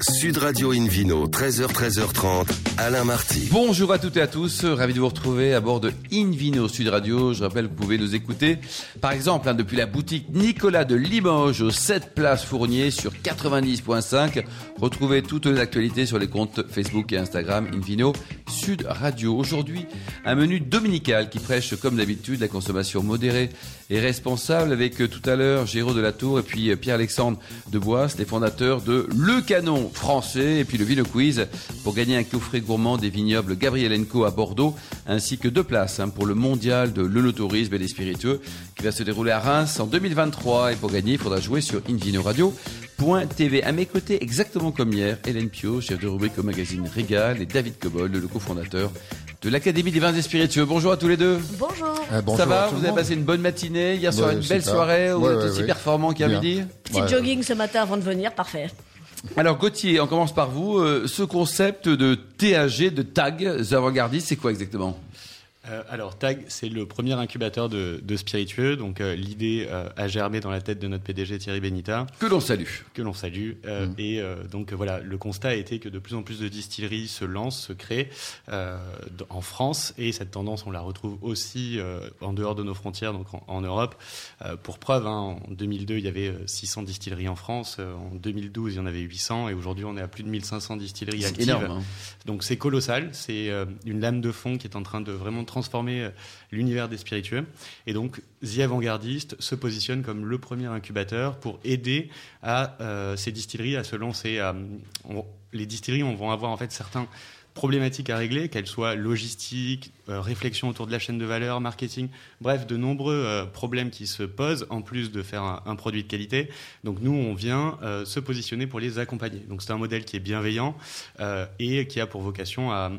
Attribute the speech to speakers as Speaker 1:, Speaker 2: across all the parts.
Speaker 1: Sud Radio Invino, 13h, 13h30, Alain Marty.
Speaker 2: Bonjour à toutes et à tous, ravi de vous retrouver à bord de Invino Sud Radio. Je rappelle que vous pouvez nous écouter, par exemple, hein, depuis la boutique Nicolas de Limoges, au 7 Place Fournier sur 90.5. Retrouvez toutes les actualités sur les comptes Facebook et Instagram Invino Sud Radio. Aujourd'hui, un menu dominical qui prêche, comme d'habitude, la consommation modérée et responsable avec euh, tout à l'heure Géraud de la Tour et puis euh, Pierre-Alexandre de Bois, les fondateurs de Le Canon français et puis le Vino Quiz pour gagner un coffret gourmand des vignobles Gabriel Enco à Bordeaux ainsi que deux places hein, pour le mondial de l'œnotourisme et des spiritueux qui va se dérouler à Reims en 2023 et pour gagner il faudra jouer sur invinoradio.tv. À mes côtés, exactement comme hier, Hélène Pio, chef de rubrique au magazine Régal et David Cobold, le cofondateur de l'Académie des vins et spiritueux. Bonjour à tous les deux.
Speaker 3: Bonjour.
Speaker 4: Euh, bonjour
Speaker 2: Ça va Vous avez
Speaker 4: monde.
Speaker 2: passé une bonne matinée Hier soir,
Speaker 4: Ouais,
Speaker 2: une belle
Speaker 4: super.
Speaker 2: soirée où vous
Speaker 4: Ouais,
Speaker 2: êtes
Speaker 4: ouais,
Speaker 2: aussi
Speaker 4: ouais.
Speaker 2: performant qu'à midi
Speaker 3: Petit
Speaker 4: Ouais.
Speaker 3: jogging ce matin avant de venir, parfait.
Speaker 2: Alors Gauthier, on commence par vous. Euh, ce concept de TAG, de tag, avant-gardiste, c'est quoi exactement?
Speaker 5: Euh, alors TAG, c'est le premier incubateur de, de spiritueux. Donc euh, l'idée euh, a germé dans la tête de notre PDG Thierry Benita,
Speaker 2: Que l'on salue.
Speaker 5: que l'on salue. Euh, Et euh, donc voilà, le constat a été que de plus en plus de distilleries se lancent, se créent euh, en France. Et cette tendance, on la retrouve aussi euh, en dehors de nos frontières, donc en, en Europe. Euh, pour preuve, hein, en 2002, il y avait euh, 600 distilleries en France. En 2012, il y en avait 800. Et aujourd'hui, on est à plus de 1500 distilleries
Speaker 2: C'est
Speaker 5: actives.
Speaker 2: énorme. hein.
Speaker 5: Donc c'est colossal, c'est euh, une lame de fond qui est en train de vraiment transformer euh, l'univers des spiritueux. Et donc The Avant-Gardiste se positionne comme le premier incubateur pour aider à euh, ces distilleries à se lancer. les distilleries on vont avoir en fait certains problématiques à régler, qu'elles soient logistiques, euh, réflexion autour de la chaîne de valeur, marketing, bref, de nombreux euh, problèmes qui se posent en plus de faire un, produit de qualité. Donc nous, on vient euh, se positionner pour les accompagner. Donc c'est un modèle qui est bienveillant euh, et qui a pour vocation à,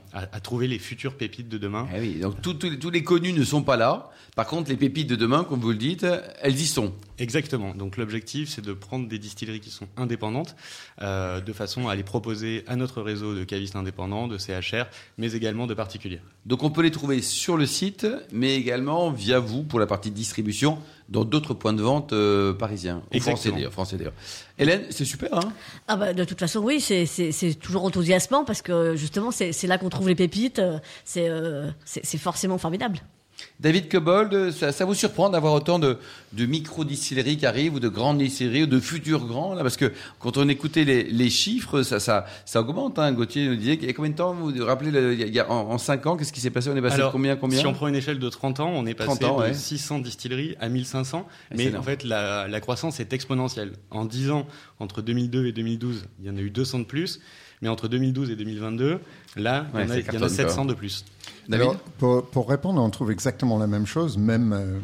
Speaker 5: trouver les futures pépites de demain.
Speaker 2: Eh oui, donc tous les connus ne sont pas là. Par contre, les pépites de demain, comme vous le dites, elles y sont.
Speaker 5: Exactement. Donc l'objectif, c'est de prendre des distilleries qui sont indépendantes, euh, de façon à les proposer à notre réseau de cavistes indépendants, de CHR, mais également de particuliers.
Speaker 2: Donc on peut les trouver sur le site, mais également via vous pour la partie distribution dans d'autres points de vente euh, parisiens. Ou français d'ailleurs. Français d'ailleurs. Hélène, c'est super, hein?
Speaker 3: Ah bah, de toute façon, oui, c'est- toujours enthousiasmant parce que justement, c'est là qu'on trouve les pépites. C'est euh, forcément formidable.
Speaker 2: David Cobold, ça, ça vous surprend d'avoir autant de, de micro-distilleries qui arrivent, ou de grandes distilleries, ou de futurs grands, là? Parce que quand on écoutait les, les chiffres, ça, ça, ça augmente, hein. Gauthier nous disait qu'il y a combien de temps, vous vous rappelez, le- il y a- il a- en, 5 ans, qu'est-ce qui s'est passé? On est passé de combien, combien?
Speaker 5: si on prend une échelle de 30 ans, on est passé
Speaker 2: 30 ans,
Speaker 5: de
Speaker 2: ouais.
Speaker 5: 600 distilleries à 1500.
Speaker 2: c'est
Speaker 5: Mais
Speaker 2: énorme.
Speaker 5: en fait, la, la croissance est exponentielle. En 10 ans, entre 2002 et 2012, il y en a eu 200 de plus. Mais entre 2012 et 2022, là, il y
Speaker 2: Ouais,
Speaker 5: en a-
Speaker 2: ça
Speaker 5: il y en a
Speaker 2: cartonne,
Speaker 5: 700
Speaker 2: quoi.
Speaker 5: de plus.
Speaker 2: David
Speaker 4: Alors, pour, pour répondre, on trouve exactement la même chose, même euh,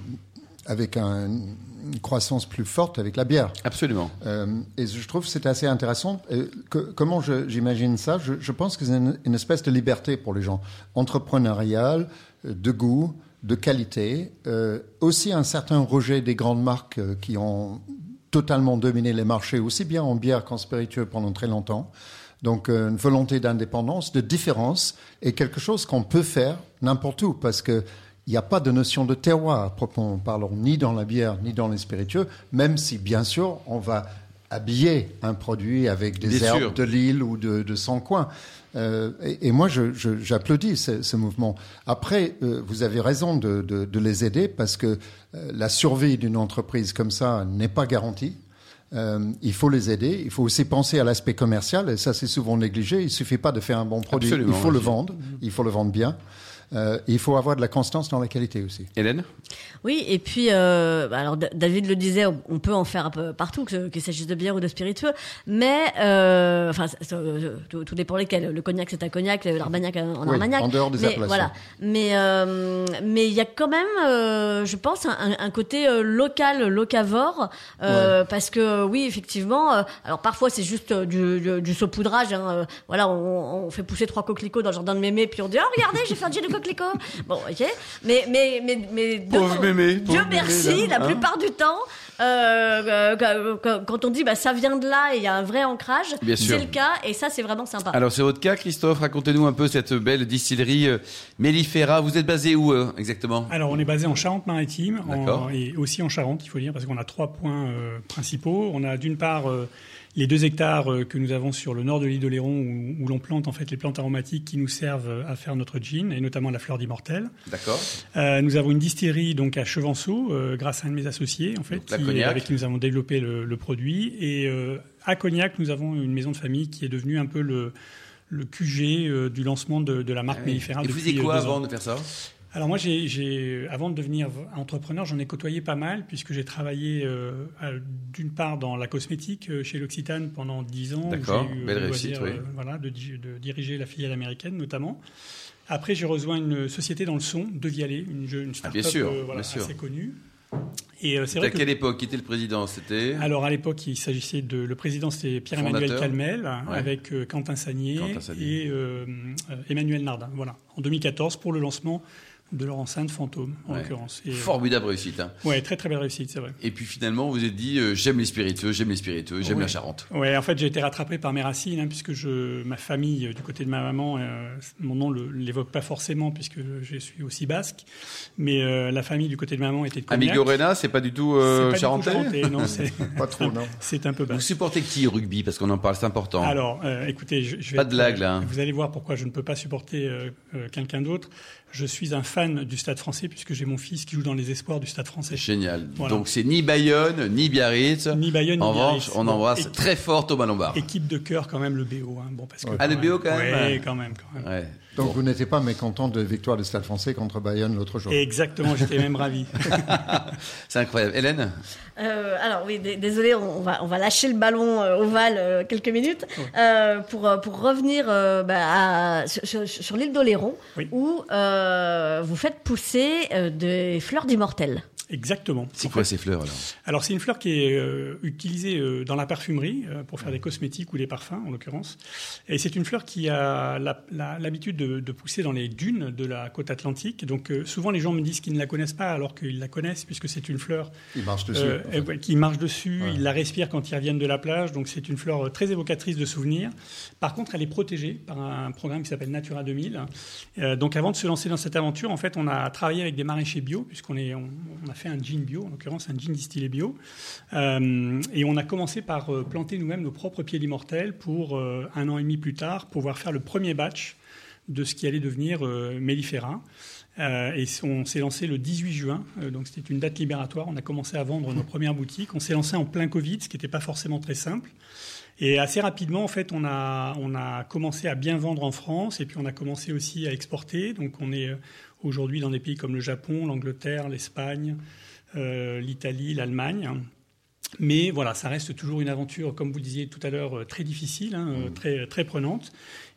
Speaker 4: avec un- une croissance plus forte avec la bière.
Speaker 2: Absolument.
Speaker 4: Euh, et je trouve que c'est assez intéressant. Euh, que- comment je- j'imagine ça? Je, je pense que c'est une, une espèce de liberté pour les gens, entrepreneuriale, euh, de goût, de qualité, euh, aussi un certain rejet des grandes marques euh, qui ont totalement dominé les marchés, aussi bien en bière qu'en spiritueux pendant très longtemps. Donc euh, une volonté d'indépendance, de différence, et quelque chose qu'on peut faire n'importe où, parce que il n'y a pas de notion de terroir, à proprement parlant, ni dans la bière, ni dans les spiritueux, même si, bien sûr, on va habiller un produit avec des
Speaker 2: Bien
Speaker 4: herbes
Speaker 2: sûr.
Speaker 4: de l'île ou de, de son coin. Euh, et, et moi, j'applaudis ce, ce mouvement. Après, euh, vous avez raison de, de- de les aider parce que euh, la survie d'une entreprise comme ça n'est pas garantie. Euh, il faut les aider. Il faut aussi penser à l'aspect commercial, et ça c'est souvent négligé. Il suffit pas de faire un bon produit.
Speaker 2: Absolument,
Speaker 4: il faut le vendre. Il faut le vendre bien. Euh, il faut avoir de la constance dans la qualité aussi.
Speaker 2: Hélène?
Speaker 3: Oui, et puis, euh, bah, alors David le disait, on- peut en faire un peu partout, qu'il s'agisse de bière ou de spiritueux, mais euh, enfin, tout, tout dépend lesquels. Le cognac, c'est un cognac, l'armagnac, un
Speaker 4: Oui,
Speaker 3: armagnac.
Speaker 4: en dehors des
Speaker 3: mais,
Speaker 4: appellations.
Speaker 3: Voilà. Mais euh, mais il y a quand même, euh, je pense, un, un côté local, locavore, euh, parce que oui, effectivement. euh, alors parfois, c'est juste du, du, du saupoudrage. Hein, euh, voilà, on, on fait pousser trois coquelicots dans le jardin de mémé, puis on dit, oh regardez, j'ai fait un gin Bon, ok. Mais mais mais mais de-
Speaker 2: Pauvre mémé,
Speaker 3: Dieu
Speaker 2: pauvre
Speaker 3: merci,
Speaker 2: mémé, là,
Speaker 3: la
Speaker 2: hein.
Speaker 3: plupart du temps, euh, euh, quand- quand on dit bah ça vient de là et il y a un vrai ancrage, c'est le cas et ça c'est vraiment sympa.
Speaker 2: Alors c'est votre cas, Christophe. Racontez-nous un peu cette belle distillerie euh, Mellifera. Vous êtes basé où euh, exactement?
Speaker 6: Alors, on est basé en Charente-Maritime et aussi en Charente, il faut dire, parce qu'on a trois points euh, principaux. On a d'une part euh, les deux hectares euh, que nous avons sur le nord de l'île d'Oléron où, où l'on plante en fait les plantes aromatiques qui nous servent à faire notre gin et notamment la fleur d'immortel.
Speaker 2: D'accord.
Speaker 6: Euh, nous avons une distillerie donc à Chevanceau euh, grâce à un de mes associés en fait
Speaker 2: Donc,
Speaker 6: qui- avec qui nous avons développé le, le produit et euh, à Cognac nous avons une maison de famille qui est devenue un peu le le QG euh, du lancement de, de la marque
Speaker 2: Ah oui.
Speaker 6: mellifera
Speaker 2: Et vous faisiez quoi
Speaker 6: euh,
Speaker 2: avant de faire ça?
Speaker 6: Alors moi, avant de devenir entrepreneur, j'en ai côtoyé pas mal puisque j'ai travaillé euh, à- d'une part dans la cosmétique euh, chez l'Occitane pendant 10 ans.
Speaker 2: D'accord,
Speaker 6: euh,
Speaker 2: belle
Speaker 6: le
Speaker 2: réussite,
Speaker 6: loisir,
Speaker 2: oui.
Speaker 6: voilà, de, di- de diriger la filiale américaine notamment. Après, j'ai rejoint une société dans le son, De Vialet, une, une
Speaker 2: Ah,
Speaker 6: start-up euh, voilà, assez connue. Et euh, c'est
Speaker 2: À
Speaker 6: vrai que
Speaker 2: quelle époque Qui était le président? C'était
Speaker 6: alors à l'époque, il s'agissait de le président, c'était Pierre-Emmanuel
Speaker 2: Fondateur.
Speaker 6: Calmel,
Speaker 2: Ouais.
Speaker 6: avec euh, Quentin Sagnier,
Speaker 2: Quentin Sagnier.
Speaker 6: et euh, Emmanuel Nardin. Voilà, en 2014 pour le lancement de leur enceinte Fantôme, en
Speaker 2: Ouais.
Speaker 6: l'occurrence. Et, euh,
Speaker 2: formidable réussite. hein.
Speaker 6: Ouais, très très belle réussite, c'est vrai.
Speaker 2: Et puis finalement, vous vous êtes dit euh, j'aime les spiritueux, j'aime les spiritueux, j'aime
Speaker 6: Ouais.
Speaker 2: la Charente.
Speaker 6: Ouais, en fait, j'ai été rattrapé par mes racines, hein, puisque je, ma famille, euh, du côté de ma maman, euh, mon nom ne l'évoque pas forcément, puisque je suis aussi basque, mais euh, la famille du côté de ma maman était de Cognac.
Speaker 2: Amigorena, c'est pas du tout euh,
Speaker 6: du
Speaker 2: charentais
Speaker 6: charentais, non, c'est
Speaker 4: Pas trop, non.
Speaker 6: c'est un peu
Speaker 2: Vous
Speaker 6: basque.
Speaker 2: supportez qui au rugby? Parce qu'on en parle, c'est important.
Speaker 6: Alors, euh, écoutez, je, je vais
Speaker 2: Pas de blague, là, hein.
Speaker 6: Vous allez voir pourquoi je ne peux pas supporter euh, euh, quelqu'un d'autre. Je suis un fan du Stade Français puisque j'ai mon fils qui joue dans les espoirs du Stade Français.
Speaker 2: Génial.
Speaker 6: Voilà.
Speaker 2: Donc c'est ni Bayonne, ni Biarritz.
Speaker 6: Ni Bayonne, ni
Speaker 2: En revanche,
Speaker 6: Biarritz.
Speaker 2: on embrasse
Speaker 6: équipe-
Speaker 2: très fort Thomas Lombard.
Speaker 6: Équipe de cœur quand même le BO. Hein. Bon, parce que
Speaker 2: Ah, le BO, quand même
Speaker 6: Oui, quand même, quand même.
Speaker 2: Ouais.
Speaker 4: Donc
Speaker 2: Bon.
Speaker 4: vous n'étiez pas mécontent de victoire du Stade français contre Bayonne l'autre jour.
Speaker 6: Exactement, j'étais même ravi.
Speaker 2: C'est incroyable. Hélène
Speaker 3: Euh, alors oui, désolé, on va on va lâcher le ballon euh, ovale euh, quelques minutes euh, pour pour revenir euh, bah, à- sur, l'île d'Oléron
Speaker 6: Oui.
Speaker 3: où euh, vous faites pousser euh, des fleurs d'immortel.
Speaker 6: Exactement.
Speaker 2: C'est quoi
Speaker 6: fait,
Speaker 2: ces fleurs alors
Speaker 6: Alors c'est une fleur qui est euh, utilisée euh, dans la parfumerie euh, pour faire des cosmétiques ou des parfums en l'occurrence. Et c'est une fleur qui a l'habitude de, de pousser dans les dunes de la côte atlantique. Donc souvent les gens me disent qu'ils ne la connaissent pas alors qu'ils la connaissent puisque c'est une fleur
Speaker 4: dessus. en fait.
Speaker 6: ouais, qui marche dessus,
Speaker 4: Ouais.
Speaker 6: ils la respirent quand ils reviennent de la plage. Donc c'est une fleur très évocatrice de souvenirs. Par contre, elle est protégée par un programme qui s'appelle Natura 2000. Euh, donc avant de se lancer dans cette aventure, en fait, on a travaillé avec des maraîchers bio puisqu'on est, on, on a fait un gin bio, en l'occurrence un gin distillé bio. Euh, et on a commencé par euh, planter nous-mêmes nos propres pieds d'immortel pour euh, un an et demi plus tard pouvoir faire le premier batch de ce qui allait devenir euh, mellifera. Et on s'est lancé le 18 juin, donc c'était une date libératoire. On a commencé à vendre nos premières boutiques. On s'est lancé en plein Covid, ce qui n'était pas forcément très simple. Et assez rapidement, en fait, on a, on a commencé à bien vendre en France et puis on a commencé aussi à exporter. Donc on est euh, aujourd'hui dans des pays comme le Japon, l'Angleterre, l'Espagne, euh, l'Italie, l'Allemagne. Mais voilà, ça reste toujours une aventure, comme vous le disiez tout à l'heure, euh, très difficile, hein, euh, très, très prenante.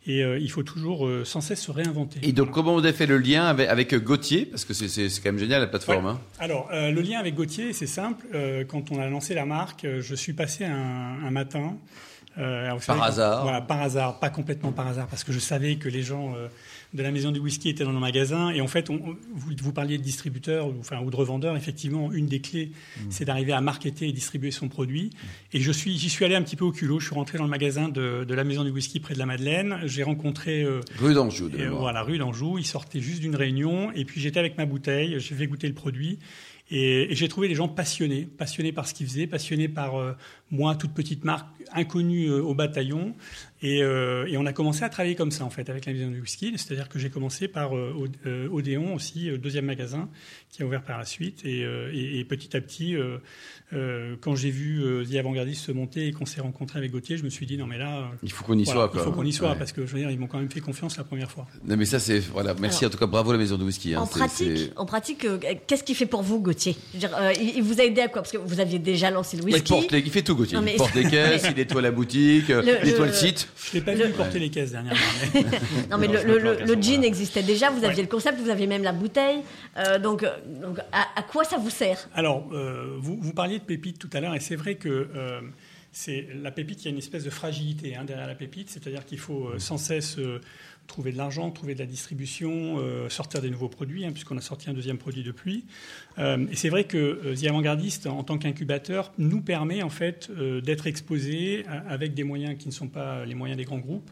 Speaker 6: Et euh, il faut toujours euh, sans cesse se réinventer.
Speaker 2: Et donc comment vous avez fait le lien avec, avec Gauthier? Parce que c'est- quand même génial la plateforme.
Speaker 6: Ouais.
Speaker 2: hein.
Speaker 6: Alors, euh, le lien avec Gauthier, c'est simple. Quand on a lancé la marque, je suis passé un, un matin. Euh, alors,
Speaker 2: Par
Speaker 6: savez,
Speaker 2: hasard.
Speaker 6: Voilà, par hasard, pas complètement par hasard, parce que je savais que les gens euh, de la maison du whisky étaient dans nos magasins. Et en fait, on, vous, vous parliez de distributeurs ou, enfin, ou de revendeurs. Effectivement, une des clés,
Speaker 2: Mmh.
Speaker 6: c'est d'arriver à marketer et distribuer son produit. Et je suis, j'y suis allé un petit peu au culot. Je suis rentré dans le magasin de, de la maison du whisky près de la Madeleine. J'ai rencontré euh,
Speaker 2: Rue d'Anjou. de
Speaker 6: euh, voilà, rue d'Anjou. Il sortait juste d'une réunion. Et puis j'étais avec ma bouteille. J'ai fait goûter le produit. Et, et j'ai trouvé les gens passionnés, passionnés par ce qu'ils faisaient, passionnés par euh, moi, toute petite marque inconnue euh, au bataillon. Et, euh, et on a commencé à travailler comme ça, en fait, avec la maison du whisky. C'est-à-dire que j'ai commencé par Od- Odéon aussi, deuxième magasin, qui a ouvert par la suite. Et, euh, et- et petit à petit, euh, euh, quand j'ai vu euh, The Avant-Gardiste se monter et qu'on s'est rencontré avec Gauthier, je me suis dit, non mais là,
Speaker 2: Il faut qu'on y
Speaker 6: voilà,
Speaker 2: soit. Quoi.
Speaker 6: il faut qu'on y soit,
Speaker 2: Ouais.
Speaker 6: parce que je veux dire, ils m'ont quand même fait confiance la première fois.
Speaker 2: Non mais ça c'est voilà. Merci
Speaker 3: Alors,
Speaker 2: en tout cas bravo la maison de whisky. hein.
Speaker 3: en pratique, en pratique, euh, qu'est-ce qu'il fait pour vous, Gauthier Je veux dire, euh, il, il vous a aidé à quoi? Parce que vous aviez déjà lancé le
Speaker 2: Il,
Speaker 3: whisky.
Speaker 2: porte les- il fait tout Gauthier.
Speaker 3: Non, mais-
Speaker 2: Il porte les caisses, il nettoie la boutique,
Speaker 3: Le-
Speaker 2: il nettoie
Speaker 3: le-
Speaker 2: le site.
Speaker 6: Je l'ai pas
Speaker 3: Le-
Speaker 6: vu porter les caisses dernièrement. mais-
Speaker 3: Non, mais
Speaker 5: Non,
Speaker 3: le,
Speaker 5: voilà.
Speaker 3: existait déjà, vous aviez
Speaker 6: Ouais.
Speaker 3: le concept, vous aviez même la bouteille. Euh, donc, euh, donc à, à quoi ça vous sert?
Speaker 6: Alors, euh, vous, vous parliez de pépite tout à l'heure, et c'est vrai que euh, c'est la pépite, il y a une espèce de fragilité hein, derrière la pépite, c'est-à-dire qu'il faut euh, sans cesse euh, trouver de l'argent, trouver de la distribution, euh, sortir des nouveaux produits, hein, puisqu'on a sorti un deuxième produit depuis. Et c'est vrai que The Avant-Gardiste, en tant qu'incubateur, nous permet en fait d'être exposé avec des moyens qui ne sont pas les moyens des grands groupes.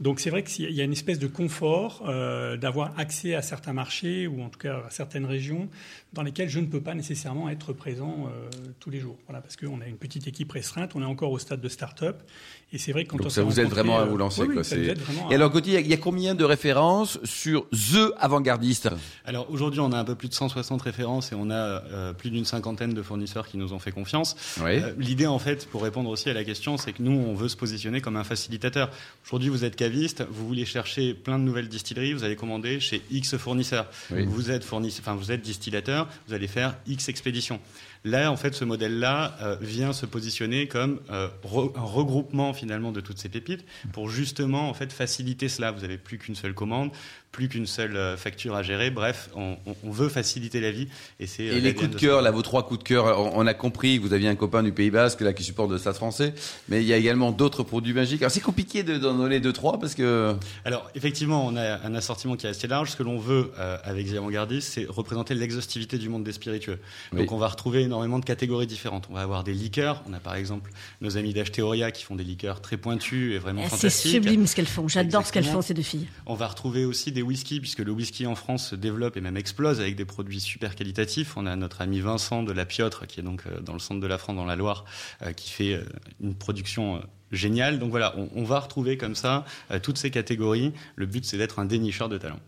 Speaker 6: Donc c'est vrai qu'il y a une espèce de confort euh, d'avoir accès à certains marchés ou en tout cas à certaines régions dans lesquelles je ne peux pas nécessairement être présent euh, tous les jours. Voilà, parce qu'on a une petite équipe restreinte, on est encore au stade de start-up. Et c'est vrai que quand
Speaker 2: Donc
Speaker 6: on
Speaker 2: ça vous aide vraiment à
Speaker 6: euh,
Speaker 2: vous lancer.
Speaker 6: oui,
Speaker 2: quoi. Et
Speaker 6: à-
Speaker 2: alors, Gauthier, il y a- il y a combien de références sur The Avant-Gardiste?
Speaker 5: Alors aujourd'hui, on a un peu plus de 160 références et on a euh, plus d'une cinquantaine de fournisseurs qui nous ont fait confiance.
Speaker 2: Oui.
Speaker 5: Euh, L'idée, en fait, pour répondre aussi à la question, c'est que nous, on veut se positionner comme un facilitateur. Aujourd'hui, vous êtes caviste, vous voulez chercher plein de nouvelles distilleries, vous allez commander chez X fournisseurs.
Speaker 2: Oui.
Speaker 5: Vous êtes fournisseur, enfin, vous êtes distillateur, vous allez faire X expéditions. Là, en fait, ce modèle-là euh, vient se positionner comme euh, un regroupement finalement de toutes ces pépites pour justement en fait faciliter cela. Vous n'avez plus qu'une seule commande, plus qu'une seule euh, facture à gérer. Bref, on, veut faciliter la vie et c'est euh,
Speaker 2: Et les coups de cœur, là, vos trois coups de cœur, on, on a compris que vous aviez un copain du Pays Basque là qui supporte le Stade Français, mais il y a également d'autres produits magiques. Alors c'est compliqué de- d'en donner deux trois parce que
Speaker 5: Alors effectivement, on a un assortiment qui est assez large. Ce que l'on veut euh, avec The Avant-Gardiste, c'est représenter l'exhaustivité du monde des spiritueux. Donc
Speaker 2: Oui.
Speaker 5: on va retrouver énormément de catégories différentes. On va avoir des liqueurs. On a par exemple nos amis d'Acheteoria qui font des liqueurs très pointues et vraiment
Speaker 3: C'est
Speaker 5: fantastiques.
Speaker 3: sublime ce qu'elles font. J'adore ce qu'elles font, ces deux filles.
Speaker 5: On va retrouver aussi des whiskies, puisque le whisky en France se développe et même explose avec des produits super qualitatifs. On a notre ami Vincent de la Piotre, qui est donc euh, dans le centre de la France, dans la Loire, euh, qui fait euh, une production géniale. Donc voilà, on, va retrouver comme ça toutes ces catégories. Le but, c'est d'être un dénicheur de talent.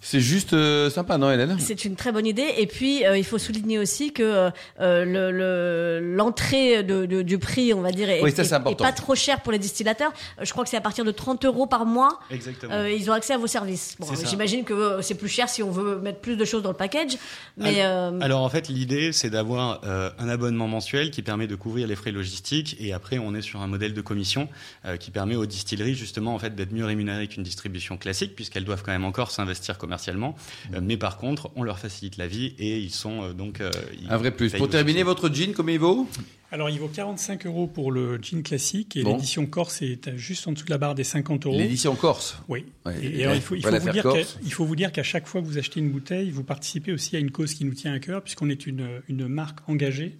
Speaker 2: C'est juste euh, sympa, non, Hélène?
Speaker 3: C'est une très bonne idée. Et puis, euh, il faut souligner aussi que euh, le- le- l'entrée de, de- du prix, on va dire, est,
Speaker 2: Oui, ça, c'est
Speaker 3: est-
Speaker 2: important.
Speaker 3: est pas trop cher pour les distillateurs. Je crois que c'est à partir de 30 euros par mois.
Speaker 5: Exactement.
Speaker 3: Euh, ils ont accès à vos services. Bon. J'imagine que c'est plus cher si on veut mettre plus de choses dans le package. Mais euh,
Speaker 5: Alors en fait, l'idée, c'est d'avoir euh, un abonnement mensuel qui permet de couvrir les frais logistiques et après, on est sur un modèle de commission euh, qui permet aux distilleries justement en fait d'être mieux rémunérées qu'une distribution classique puisqu'elles doivent quand même encore s'investir commercialement. Euh, mais par contre, on leur facilite la vie et ils sont euh, donc euh, ils
Speaker 2: Un vrai plus. Pour terminer, votre jean, combien il vaut?
Speaker 6: Alors, il vaut 45 euros pour le jean classique et
Speaker 2: Bon.
Speaker 6: l'édition Corse est juste en dessous de la barre des 50 euros.
Speaker 2: L'édition Corse?
Speaker 6: Oui.
Speaker 2: Ouais,
Speaker 6: et,
Speaker 2: et
Speaker 6: alors,
Speaker 2: là,
Speaker 6: il faut, il vous dire qu'à- il faut vous dire qu'à chaque fois que vous achetez une bouteille, vous participez aussi à une cause qui nous tient à cœur, puisqu'on est une, une marque engagée.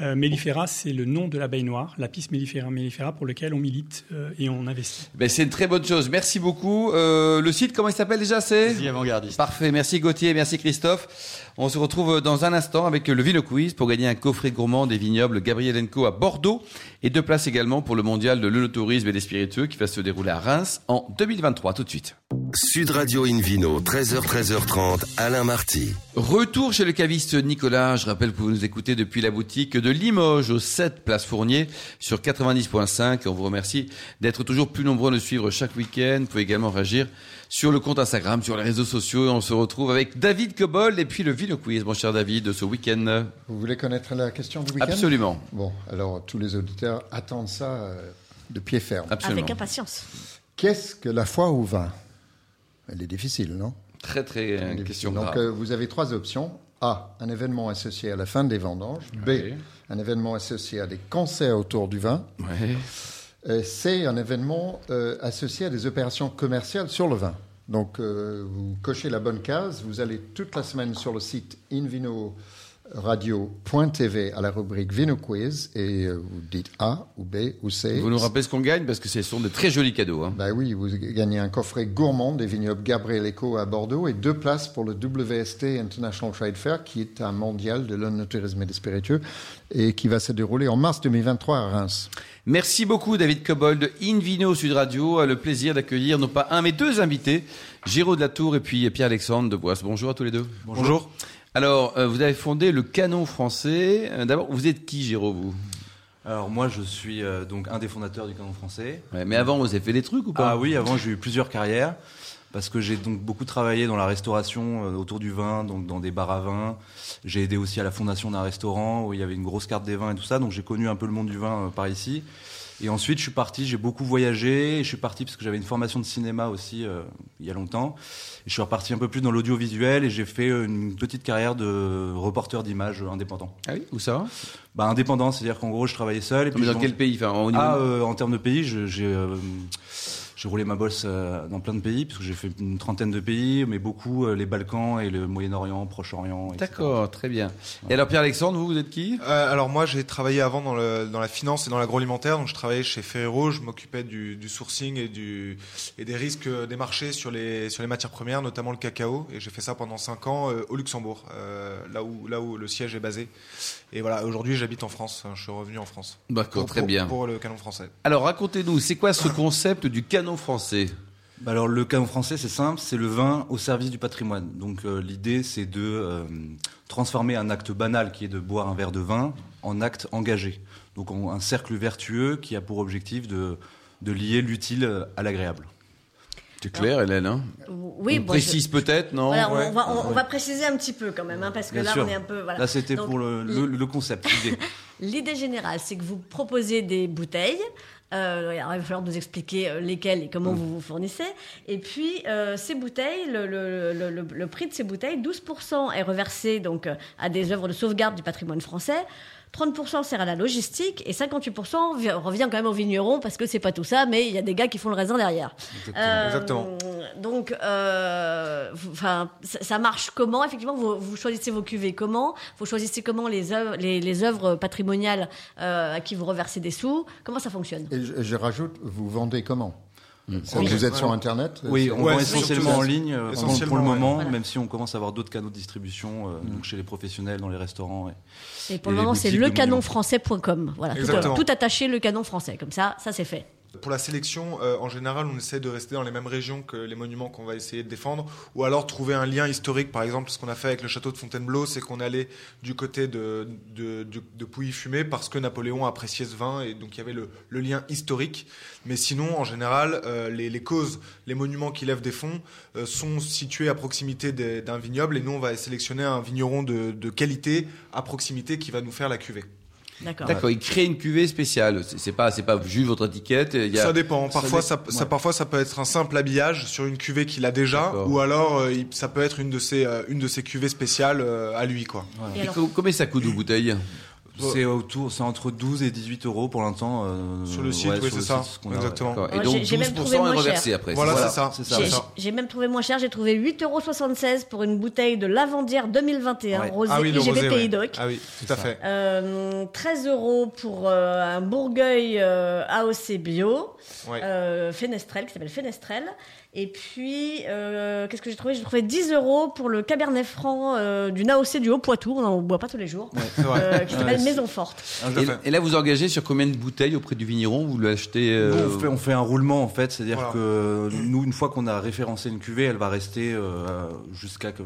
Speaker 6: Euh, Mellifera, c'est le nom de la baignoire, la piste Mellifera, Mellifera pour lequel on milite euh, et on investit.
Speaker 2: Ben, c'est une très bonne chose. Merci beaucoup. Euh, le site, comment il s'appelle déjà? C'est
Speaker 5: The Avant-Gardiste.
Speaker 2: Parfait. Merci Gauthier, merci Christophe. On se retrouve dans un instant avec le Vino Quiz pour gagner un coffret gourmand des vignobles Gabriel Co à Bordeaux et deux places également pour le mondial de l'œnotourisme et des spiritueux qui va se dérouler à Reims en 2023. Tout de suite.
Speaker 1: Sud Radio Invino, 13h, 13h30, Alain Marty.
Speaker 2: Retour chez le caviste Nicolas. Je rappelle que vous nous écoutez depuis la boutique de Limoges au 7 Place Fournier sur 90.5. On vous remercie d'être toujours plus nombreux à nous suivre chaque week-end. Vous pouvez également réagir sur le compte Instagram, sur les réseaux sociaux. Et on se retrouve avec David Cobol et puis le Vino Quiz, mon cher David, de ce week-end.
Speaker 4: Vous voulez connaître la question du week-end?
Speaker 2: Absolument.
Speaker 4: Bon, alors tous les auditeurs attendent ça euh, de pied ferme.
Speaker 2: Absolument.
Speaker 3: avec impatience.
Speaker 4: Qu'est-ce que la foi au vin Elle est difficile, non?
Speaker 2: Très, très, euh,
Speaker 4: Difficile.
Speaker 2: question
Speaker 4: Donc
Speaker 2: grave.
Speaker 4: euh, vous avez trois options. A, un événement associé à la fin des vendanges. B, un événement associé à des concerts autour du vin. Euh, C, un événement euh, associé à des opérations commerciales sur le vin. Donc euh, vous cochez la bonne case, vous allez toute la semaine sur le site invinoradio.tv à la rubrique Vino Quiz et euh, vous dites A ou B ou C.
Speaker 2: Vous nous rappelez ce qu'on gagne parce que ce sont de très jolis cadeaux. Hein.
Speaker 4: Bah oui, vous gagnez un coffret gourmand des vignobles Gabriel Eco à Bordeaux et deux places pour le WST International Trade Fair, qui est un mondial de l'onotourisme et des spiritueux, et qui va se dérouler en mars 2023 à Reims.
Speaker 2: Merci beaucoup David Cobol de Invino Sud Radio. A le plaisir d'accueillir non pas un mais deux invités, Géraud de la Tour et puis Pierre-Alexandre de Boisse. Bonjour à tous les deux.
Speaker 7: Bonjour.
Speaker 2: Alors, euh, vous avez fondé le Canon français. Euh, D'abord, vous êtes qui Géraud, vous?
Speaker 7: Alors moi je suis euh, donc un des fondateurs du canon français.
Speaker 2: Ouais, Mais avant, vous avez fait des trucs ou pas?
Speaker 7: Ah oui, avant j'ai eu plusieurs carrières parce que j'ai donc beaucoup travaillé dans la restauration euh, autour du vin, donc dans des bars à vin. J'ai aidé aussi à la fondation d'un restaurant où il y avait une grosse carte des vins et tout ça, donc j'ai connu un peu le monde du vin euh, par ici. Et ensuite, je suis parti, j'ai beaucoup voyagé. Et je suis parti parce que j'avais une formation de cinéma aussi euh, il y a longtemps. Et je suis reparti un peu plus dans l'audiovisuel et j'ai fait euh, une petite carrière de reporter d'images indépendant.
Speaker 2: Ah oui, où ça
Speaker 7: Bah indépendant, c'est-à-dire qu'en gros, je travaillais seul. Et
Speaker 2: Mais dans
Speaker 7: je
Speaker 2: quel pays? Enfin, niveau...
Speaker 7: Ah, euh, en termes de pays, j'ai euh, j'ai roulé ma bosse euh, dans plein de pays, puisque j'ai fait une trentaine de pays, mais beaucoup euh, les Balkans et le Moyen-Orient, Proche-Orient.
Speaker 2: D'accord, très bien. Et alors Pierre-Alexandre, vous, vous êtes qui?
Speaker 8: Euh, alors moi j'ai travaillé avant dans, le, dans la finance et dans l'agroalimentaire, donc je travaillais chez Ferrero, je m'occupais du, du sourcing et, du, et des risques des marchés sur les, sur les matières premières, notamment le cacao, et j'ai fait ça pendant 5 ans euh, au Luxembourg, euh, là, où, là où le siège est basé. Et voilà, aujourd'hui j'habite en France, hein, je suis revenu en France.
Speaker 2: D'accord,
Speaker 8: Pour-
Speaker 2: très
Speaker 8: pour-
Speaker 2: bien.
Speaker 8: Pour le canon français.
Speaker 2: Alors racontez-nous, c'est quoi ce concept du canon français
Speaker 7: Bah alors le canon français, c'est simple, c'est le vin au service du patrimoine. Donc euh, l'idée, c'est de euh, transformer un acte banal qui est de boire un verre de vin en acte engagé. Donc en- un cercle vertueux qui a pour objectif de, de lier l'utile euh, à l'agréable.
Speaker 2: C'est clair, Hélène hein
Speaker 3: Oui,
Speaker 2: On
Speaker 3: bon, je-
Speaker 2: précise peut-être, non
Speaker 3: Voilà, on-
Speaker 8: Ouais.
Speaker 3: on, va, on, on va préciser un petit peu quand même, hein, parce que
Speaker 7: Bien
Speaker 3: là,
Speaker 7: sûr.
Speaker 3: on est un peu. Voilà.
Speaker 7: Là, c'était pour le, le- le concept, l'idée.
Speaker 3: L'idée générale, c'est que vous proposez des bouteilles. Euh, alors, il va falloir nous expliquer euh, lesquelles et
Speaker 7: Mm.
Speaker 3: comment vous vous fournissez. Et puis, euh, ces bouteilles, le, le- le- le- le prix de ces bouteilles, 12% est reversé donc, euh, à des œuvres de sauvegarde du patrimoine français. 30% sert à la logistique et 58% vi- revient quand même aux vignerons parce que c'est pas tout ça, mais il y a des gars qui font le raisin derrière. Euh,
Speaker 8: Exactement.
Speaker 3: Donc, euh, vous- enfin, ça, ça marche comment Effectivement, vous, vous choisissez vos cuvées comment? Vous choisissez comment les œuvres, les, les œuvres patrimoniales euh, à qui vous reversez des sous? Comment ça fonctionne?
Speaker 4: Et je, je rajoute, vous vendez comment?
Speaker 3: Oui.
Speaker 4: Vous êtes sur. Internet
Speaker 7: Oui, on
Speaker 8: Ouais,
Speaker 7: vend essentiellement en ligne euh, pour- le moment,
Speaker 3: Voilà.
Speaker 7: même si on commence à avoir d'autres canaux de distribution euh,
Speaker 8: Mm.
Speaker 7: donc chez les professionnels, dans les restaurants. et-
Speaker 3: Et pour
Speaker 7: Et
Speaker 3: le moment, c'est lecanonfrançais.com. Voilà, tout, tout attaché, le canon français. Comme ça, ça c'est fait.
Speaker 8: Pour la sélection, euh, en général, on essaie de rester dans les mêmes régions que les monuments qu'on va essayer de défendre, ou alors trouver un lien historique. Par exemple, ce qu'on a fait avec le château de Fontainebleau, c'est qu'on allait du côté de, de, de, Pouilly-Fumé parce que Napoléon appréciait ce vin et donc il y avait le, le lien historique. Mais sinon, en général, euh, les, les causes, les monuments qui lèvent des fonds euh, sont situés à proximité d'un vignoble et nous, on va sélectionner un vigneron de, de qualité à proximité qui va nous faire la cuvée.
Speaker 3: D'accord.
Speaker 2: D'accord, il crée une cuvée spéciale. C'est pas, c'est pas juste votre étiquette. Il y a...
Speaker 8: Ça dépend. Parfois, ça,
Speaker 7: dé-
Speaker 8: ça-
Speaker 7: ouais.
Speaker 8: parfois, ça peut être un simple habillage sur une cuvée qu'il a déjà, ou alors euh, il- ça peut être une de ses, euh, une de ses cuvées spéciales euh, à lui, quoi.
Speaker 3: Et
Speaker 2: Et
Speaker 3: alors,
Speaker 2: co- combien ça coûte une bouteille
Speaker 7: C'est autour, c'est entre 12 et 18 euros pour l'instant. euh,
Speaker 8: Sur le site,
Speaker 7: ouais,
Speaker 8: oui, c'est ça.
Speaker 7: site, ce qu'on a, ouais.
Speaker 8: Exactement.
Speaker 2: D'accord. Et donc
Speaker 3: j'ai- j'ai même
Speaker 2: 12%
Speaker 3: trouvé
Speaker 2: est
Speaker 3: moins
Speaker 2: reversé
Speaker 3: cher.
Speaker 2: après.
Speaker 8: Voilà,
Speaker 2: c'est
Speaker 8: c'est
Speaker 2: ça.
Speaker 8: ça.
Speaker 7: c'est ça.
Speaker 3: j'ai- même trouvé moins cher. J'ai trouvé 8,76€ pour une bouteille de Lavandière 2021
Speaker 7: Ouais.
Speaker 3: rosé
Speaker 8: Ah oui, le
Speaker 3: IGP
Speaker 8: rosé,
Speaker 3: Pays d'Oc.
Speaker 8: Ah oui, tout à fait.
Speaker 3: Euh, 13 euros pour euh, un Bourgueil euh, AOC bio,
Speaker 8: Ouais.
Speaker 3: euh, Fenestrel, qui s'appelle Fenestrel. Et puis, euh, qu'est-ce que j'ai trouvé? J'ai trouvé 10 euros pour le Cabernet Franc euh, d'une AOC du Haut-Poitou, on n'en boit pas tous les jours,
Speaker 8: C'est vrai.
Speaker 3: euh, qui s'appelle
Speaker 7: Ouais,
Speaker 3: Maison Forte.
Speaker 8: Tout à
Speaker 2: Et,
Speaker 8: fait.
Speaker 2: et là, vous engagez sur combien de bouteilles auprès du vigneron? Vous l'achetez euh,
Speaker 7: on, fait, on fait un roulement en fait, c'est-à-dire
Speaker 8: Voilà.
Speaker 7: que nous, une fois qu'on a référencé une cuvée, elle va rester euh, jusqu'à que.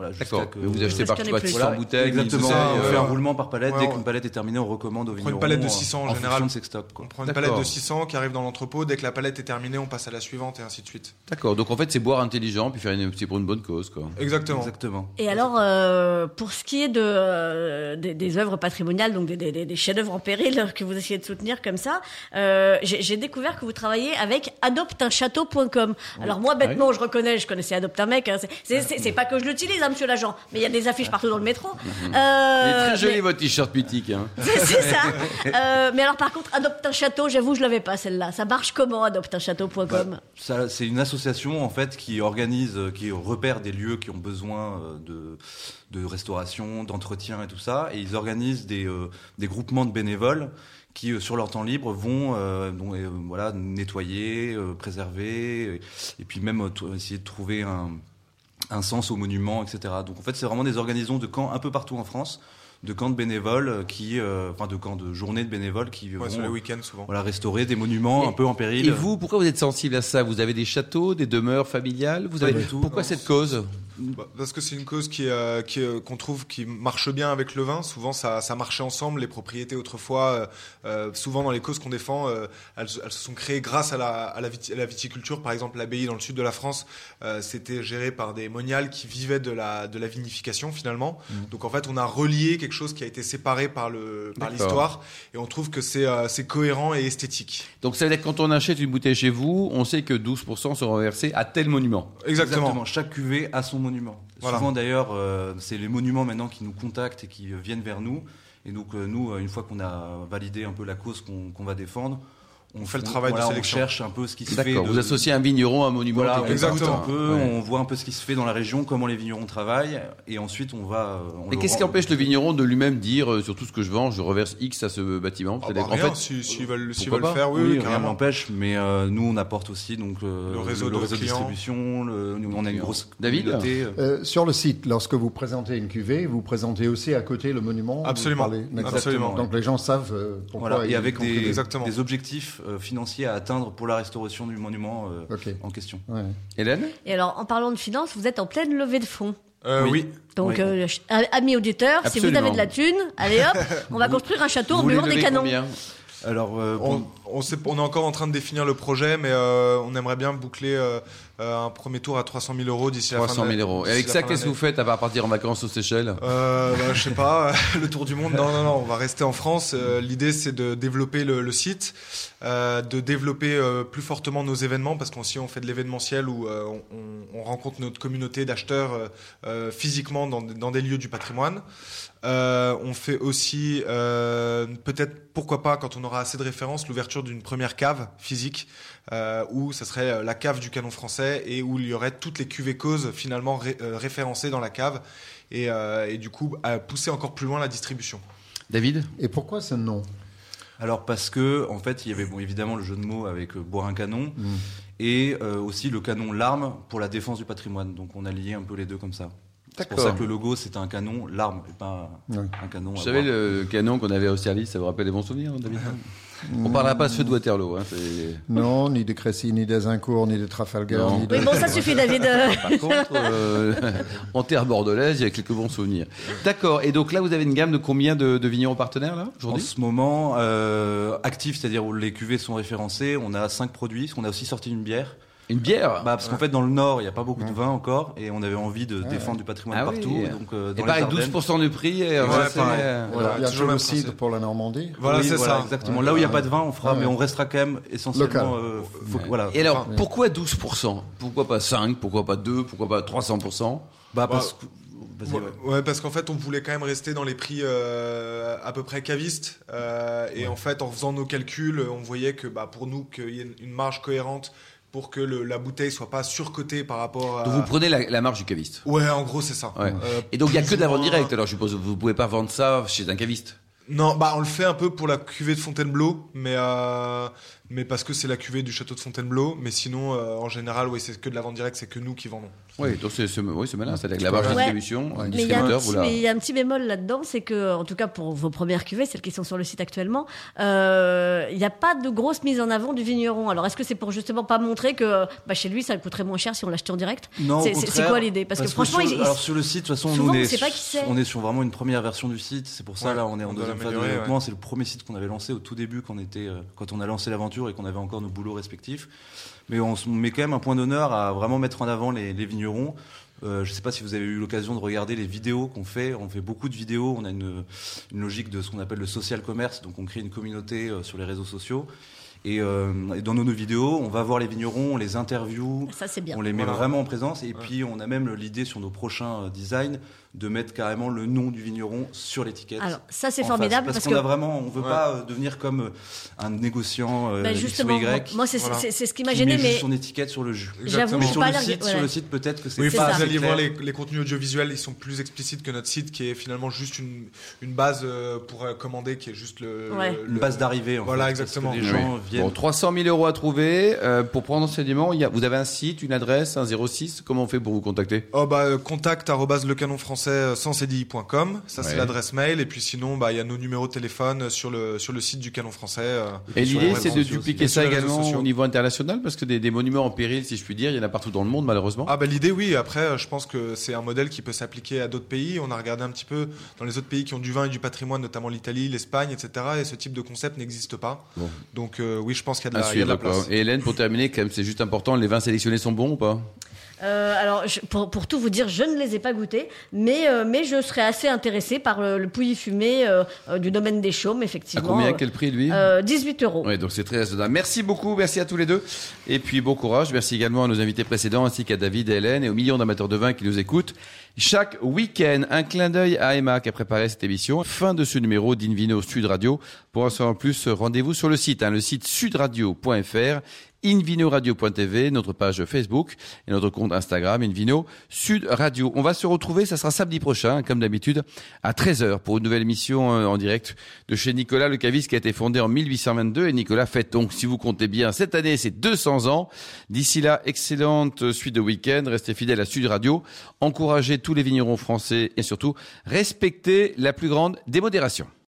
Speaker 7: Voilà,
Speaker 2: D'accord.
Speaker 7: que.
Speaker 2: Vous achetez par
Speaker 3: plus.
Speaker 2: 100 bouteilles
Speaker 7: Exactement.
Speaker 2: 1000
Speaker 8: ça,
Speaker 7: on
Speaker 8: euh,
Speaker 7: fait un roulement par palette.
Speaker 8: ouais,
Speaker 7: Dès
Speaker 8: on-
Speaker 7: qu'une palette est terminée, on recommande au
Speaker 8: prend une
Speaker 7: vigneron.
Speaker 8: palette de
Speaker 7: euh,
Speaker 8: 600 en
Speaker 7: en
Speaker 8: général.
Speaker 7: de stocks. Quoi.
Speaker 8: On prend une palette de 600 qui arrive dans l'entrepôt. Dès que la palette est terminée, on passe à la suivante et ainsi de suite.
Speaker 2: D'accord. Donc en fait, c'est boire intelligent puis faire une, c'est pour une bonne cause, quoi.
Speaker 8: Exactement.
Speaker 7: Exactement.
Speaker 3: Et alors, euh, pour ce qui est de, euh, des, des œuvres patrimoniales, donc des, des, chefs-d'œuvre en péril que vous essayez de soutenir comme ça, euh, j'ai découvert que vous travaillez avec adopteunchâteau.com. Alors moi, bêtement, je reconnais, je connaissais Adopte un mec. Hein, c'est- c'est- c'est c'est pas que je l'utilise, hein, monsieur l'agent, mais il y a des affiches partout dans le métro.
Speaker 2: Il est
Speaker 3: Euh,
Speaker 2: très joli
Speaker 3: mais-
Speaker 2: votre t-shirt mythique. Hein.
Speaker 3: c'est ça. Euh, mais alors, par contre, Adopte un château, j'avoue, je l'avais pas celle-là. Ça marche comment, adopteunchâteau.com
Speaker 7: Ça, c'est une association en fait qui organise, euh, qui repère des lieux qui ont besoin de, de restauration, d'entretien et tout ça, et ils organisent des, euh, des groupements de bénévoles qui, euh, sur leur temps libre, vont euh, donc, euh, voilà nettoyer, euh, préserver, et, et puis même euh, essayer de trouver un, un sens aux monuments, etc. Donc en fait, c'est vraiment des organisations de camps un peu partout en France, de camps de bénévoles qui, euh, enfin de camps de journées de bénévoles qui
Speaker 8: Ouais,
Speaker 7: vont
Speaker 8: sur les week-ends souvent.
Speaker 7: voilà restaurer des monuments
Speaker 2: Et-
Speaker 7: un peu en péril.
Speaker 2: Et vous, pourquoi vous êtes sensible à ça? Vous avez des châteaux, des demeures familiales? Vous
Speaker 7: Pas
Speaker 2: avez
Speaker 7: du tout.
Speaker 2: pourquoi
Speaker 8: Non.
Speaker 2: cette cause?
Speaker 8: Parce que c'est une cause qui, euh, qui est- qu'on trouve qui marche bien avec le vin. Souvent, ça, ça marchait ensemble. Les propriétés autrefois, euh, euh, souvent dans les causes qu'on défend, euh, elles, elles se sont créées grâce à la, à la, viti- à la viticulture. Par exemple, l'abbaye dans le sud de la France, euh, c'était géré par des moniales qui vivaient de la, de la vinification finalement. Donc en fait, on a relié quelque chose qui a été séparé par le par
Speaker 2: D'accord.
Speaker 8: l'histoire, et on trouve que c'est euh, c'est cohérent et esthétique.
Speaker 2: Donc ça veut dire que quand on achète une bouteille chez vous, on sait que 12% seront reversés à tel monument.
Speaker 8: Exactement.
Speaker 7: Chaque cuvée a son monument.
Speaker 8: Voilà.
Speaker 7: Souvent d'ailleurs, euh, c'est les monuments maintenant qui nous contactent et qui euh, viennent vers nous. Et donc euh, nous, une fois qu'on a validé un peu la cause qu'on qu'on va défendre,
Speaker 8: On fait le travail de
Speaker 7: voilà,
Speaker 8: sélection.
Speaker 7: On cherche un peu ce qui se fait.
Speaker 2: D'accord.
Speaker 7: de-
Speaker 2: Vous associez un vigneron à un monument.
Speaker 7: Voilà, on
Speaker 8: exactement.
Speaker 2: part.
Speaker 7: écoute un peu,
Speaker 2: Ouais.
Speaker 7: on voit un peu ce qui se fait dans la région, comment les vignerons travaillent, et ensuite on va. euh, on
Speaker 2: Et
Speaker 7: le
Speaker 2: qu'est-ce qui empêche le vigneron de lui-même dire euh, sur tout ce que je vends, je reverse X à ce bâtiment
Speaker 8: Ah bah, rien,
Speaker 2: fait,
Speaker 8: si- s'ils veulent, s'ils
Speaker 2: pourquoi
Speaker 8: veulent
Speaker 2: pas
Speaker 8: faire, oui,
Speaker 7: Oui,
Speaker 8: oui,
Speaker 7: rien n'empêche, mais euh, nous on apporte aussi donc euh,
Speaker 8: Le réseau de
Speaker 7: réseau de distribution, le- nous, on a une grosse
Speaker 2: David
Speaker 7: euh,
Speaker 4: sur le site, lorsque vous présentez une cuvée, vous présentez aussi à côté le monument.
Speaker 8: Absolument. Absolument.
Speaker 4: Donc les gens savent euh, pourquoi.
Speaker 7: Voilà, et avec des,
Speaker 8: Exactement.
Speaker 7: Objectifs euh, financiers à atteindre pour la restauration du monument euh, en question.
Speaker 4: Ouais.
Speaker 2: Hélène?
Speaker 3: Et alors, en parlant de finances, vous êtes en pleine levée de fonds.
Speaker 8: Euh,
Speaker 7: Oui.
Speaker 8: oui.
Speaker 3: Donc,
Speaker 7: Oui.
Speaker 3: euh, amis auditeurs, si vous avez de la thune, allez hop, on va construire un château en buvant des canons.
Speaker 7: Alors, euh,
Speaker 8: On,
Speaker 7: pour-
Speaker 8: on, sait- on est encore en train de définir le projet, mais euh, on aimerait bien boucler euh, euh, un premier tour à 300 000 euros d'ici la fin
Speaker 2: 300
Speaker 8: de
Speaker 2: 000 euros. Et avec ça, qu'est-ce que vous faites à part partir en vacances aux Seychelles?
Speaker 8: Euh, bah, je sais pas, le tour du monde. Non, non, non, on va rester en France. L'idée, c'est de développer le, le site, de développer plus fortement nos événements, parce qu'on on fait de l'événementiel où on, on- on rencontre notre communauté d'acheteurs physiquement dans, des- dans des lieux du patrimoine. On fait aussi, peut-être, pourquoi pas, quand on aura assez de références, l'ouverture d'une première cave physique, euh, où ça serait euh, la cave du canon français et où il y aurait toutes les cuvées causes finalement ré- euh, référencées dans la cave et, euh, et du coup à pousser encore plus loin la distribution.
Speaker 2: David?
Speaker 4: Et pourquoi ce nom?
Speaker 7: Alors parce que en fait, il y avait bon, évidemment le jeu de mots avec euh, boire un canon
Speaker 4: Mm.
Speaker 7: et euh, aussi le canon l'arme pour la défense du patrimoine. Donc on a lié un peu les deux comme ça. C'est pour ça que le logo c'est un canon l'arme et pas
Speaker 4: Ouais.
Speaker 7: un canon.
Speaker 2: Vous savez, le canon qu'on avait au service, ça vous rappelle des bons souvenirs, David On parlera pas de ceux de Waterloo. Hein,
Speaker 4: Non, ni de Crécy, ni des Incours, ni de Trafalgar, ni de...
Speaker 3: Oui, bon, ça suffit, David.
Speaker 2: Par contre, euh, en terre bordelaise, il y a quelques bons souvenirs. D'accord. Et donc là, vous avez une gamme de combien de, de vignerons partenaires là
Speaker 7: En ce moment, euh, actif, c'est-à-dire où les cuvées sont référencées, on a cinq produits, qu'on a aussi sorti une bière.
Speaker 2: Une bière.
Speaker 7: Bah, parce qu'en fait, dans le Nord, il n'y a pas beaucoup de vin encore, et on avait envie de défendre du patrimoine
Speaker 2: Ah oui.
Speaker 7: partout. et donc, euh,
Speaker 2: et
Speaker 7: dans les
Speaker 2: pareil,
Speaker 7: Ardennes-
Speaker 2: 12% du prix. Et,
Speaker 8: Ouais,
Speaker 2: ça, c'est-
Speaker 8: pareil.
Speaker 2: euh,
Speaker 8: Voilà,
Speaker 4: Il y a
Speaker 8: toujours le même
Speaker 4: pour la Normandie.
Speaker 8: Voilà,
Speaker 7: Oui,
Speaker 8: c'est
Speaker 7: voilà,
Speaker 8: ça.
Speaker 7: Exactement. Là où il n'y a pas de vin, on fera,
Speaker 4: Ouais.
Speaker 7: mais on restera quand même essentiellement.
Speaker 4: Local.
Speaker 7: euh, faut- voilà.
Speaker 2: Et alors, pourquoi 12% Pourquoi pas 5 Pourquoi pas 2 Pourquoi pas 300%
Speaker 7: Bah, parce que. vas-y,
Speaker 8: Ouais,
Speaker 7: ouais.
Speaker 8: ouais, parce qu'en fait, on voulait quand même rester dans les prix euh, à peu près cavistes. euh, et en fait, en faisant nos calculs, on voyait que bah, pour nous, qu'il y ait une marge cohérente pour que le- la bouteille soit pas surcotée par rapport à.
Speaker 2: Donc vous prenez la, la marge du caviste.
Speaker 8: Ouais, en gros, c'est ça.
Speaker 2: Ouais.
Speaker 8: Euh,
Speaker 2: Et donc il y a que de la vente directe. Alors je suppose que vous pouvez pas vendre ça chez un caviste.
Speaker 8: Non, bah on le fait un peu pour la cuvée de Fontainebleau, mais euh, mais parce que c'est la cuvée du château de Fontainebleau. Mais sinon, euh, en général, oui, c'est que de la vente directe, c'est que nous qui vendons.
Speaker 2: Oui, donc c'est oui, c'est malin. C'est avec la marge de distribution,
Speaker 4: Ouais.
Speaker 2: un
Speaker 3: Mais il y, a un
Speaker 2: distributeur,
Speaker 3: petit,
Speaker 2: vous la-
Speaker 3: mais il y a un petit bémol là-dedans, c'est que, en tout cas pour vos premières cuvées, celles qui sont sur le site actuellement, euh, il n'y a pas de grosse mise en avant du vigneron. Alors est-ce que c'est pour justement pas montrer que bah, chez lui ça coûterait moins cher si on l'achetait en direct?
Speaker 7: Non,
Speaker 3: C'est- quoi l'idée? Parce que franchement,
Speaker 7: sur,
Speaker 3: il-
Speaker 7: alors sur le site, de toute façon,
Speaker 3: souvent,
Speaker 7: nous, on est,
Speaker 3: sait pas qui c'est.
Speaker 7: on est sur vraiment une première version du site. C'est pour ça
Speaker 8: Ouais,
Speaker 7: là, on est en
Speaker 8: on
Speaker 7: deuxième phase de développement. C'est le premier site qu'on avait lancé au tout début, quand on était, euh, quand on a lancé l'aventure et qu'on avait encore nos boulots respectifs. Mais on, met quand même un point d'honneur à vraiment mettre en avant les, les vignerons. Euh, je ne sais pas si vous avez eu l'occasion de regarder les vidéos qu'on fait. On fait beaucoup de vidéos. On a une, une logique de ce qu'on appelle le social commerce. Donc on crée une communauté euh, sur les réseaux sociaux. Et, euh, et dans nos, nos vidéos, on va voir les vignerons, on les interview,
Speaker 3: ça c'est bien.
Speaker 7: on les met
Speaker 8: Voilà.
Speaker 7: vraiment en présence. Et puis on a même l'idée sur nos prochains designs de mettre carrément le nom du vigneron sur l'étiquette.
Speaker 3: Alors ça c'est formidable
Speaker 7: face.
Speaker 3: parce,
Speaker 7: parce, qu'on
Speaker 3: que
Speaker 7: a vraiment, on veut
Speaker 8: Ouais.
Speaker 7: pas euh, devenir comme euh, un négociant euh,
Speaker 3: bah,
Speaker 7: X ou
Speaker 3: justement,
Speaker 7: Y.
Speaker 3: moi, moi, c'est
Speaker 8: Voilà.
Speaker 3: ce qui m'a gêné, mais
Speaker 7: son étiquette sur le jus.
Speaker 3: j'avoue,
Speaker 7: Mais sur
Speaker 3: pas
Speaker 7: le, site,
Speaker 3: ouais.
Speaker 7: sur le site, peut-être que c'est
Speaker 8: Oui,
Speaker 7: pas
Speaker 8: vous
Speaker 7: clair.
Speaker 8: voir les, les contenus audiovisuels, ils sont plus explicites que notre site qui est finalement juste une, une base euh, pour commander, qui est juste le.
Speaker 3: Ouais.
Speaker 8: le-
Speaker 7: Une base d'arrivée.
Speaker 8: Voilà,
Speaker 7: fait,
Speaker 8: exactement.
Speaker 7: Les
Speaker 2: Oui.
Speaker 7: gens viennent.
Speaker 2: Bon, 300 000 euros à trouver. Euh, pour prendre enseignement, il y a, vous avez un site, une adresse, un 06. Comment on fait pour vous contacter?
Speaker 8: Oh bah contact arobase le canon français sans cdi.com, ça c'est
Speaker 2: Ouais.
Speaker 8: l'adresse mail et puis sinon bah il y a nos numéros de téléphone sur le sur le site du canon français. euh,
Speaker 2: Et l'idée, c'est de dupliquer ça également au niveau international, parce que des, des monuments en péril, si je puis dire, il y en a partout dans le monde, malheureusement.
Speaker 8: Ah bah l'idée oui, après euh, je pense que c'est un modèle qui peut s'appliquer à d'autres pays. On a regardé un petit peu dans les autres pays qui ont du vin et du patrimoine, notamment l'Italie, l'Espagne, etc. Et ce type de concept n'existe pas.
Speaker 2: Bon.
Speaker 8: Donc euh, oui, je pense qu'il y a de la, il y a de
Speaker 2: suivre,
Speaker 8: la place.
Speaker 2: Et Hélène, pour terminer, quand même, c'est juste important, les vins sélectionnés sont bons ou pas?
Speaker 3: Euh, alors, je- pour, pour tout vous dire, je ne les ai pas goûtés, mais, euh, mais je serais assez intéressée par le, le pouilly fumé euh, euh, du domaine des Chaumes,
Speaker 2: À
Speaker 3: effectivement.
Speaker 2: combien?
Speaker 3: Euh,
Speaker 2: Quel prix lui?
Speaker 3: Euh, 18 euros.
Speaker 2: Oui, donc c'est très raisonnable. Merci beaucoup, merci à tous les deux. Et puis bon courage. Merci également à nos invités précédents, ainsi qu'à David et Hélène, et aux millions d'amateurs de vin qui nous écoutent. Chaque week-end, un clin d'œil à Emma qui a préparé cette émission. Fin de ce numéro d'Invino Sud Radio. Pour en savoir plus, rendez-vous sur le site, hein, le site sudradio.fr invinoradio.tv, notre page Facebook et notre compte Instagram Invino Sud Radio. On va se retrouver, ça sera samedi prochain, comme d'habitude, à 13h pour une nouvelle émission euh, en direct de chez Nicolas Le Cavis qui a été fondé en 1822 et Nicolas fête donc, si vous comptez bien, cette année c'est 200 ans. D'ici là, excellente suite de week-end, restez fidèles à Sud Radio, encouragez tous les vignerons français et surtout respectez la plus grande démodération.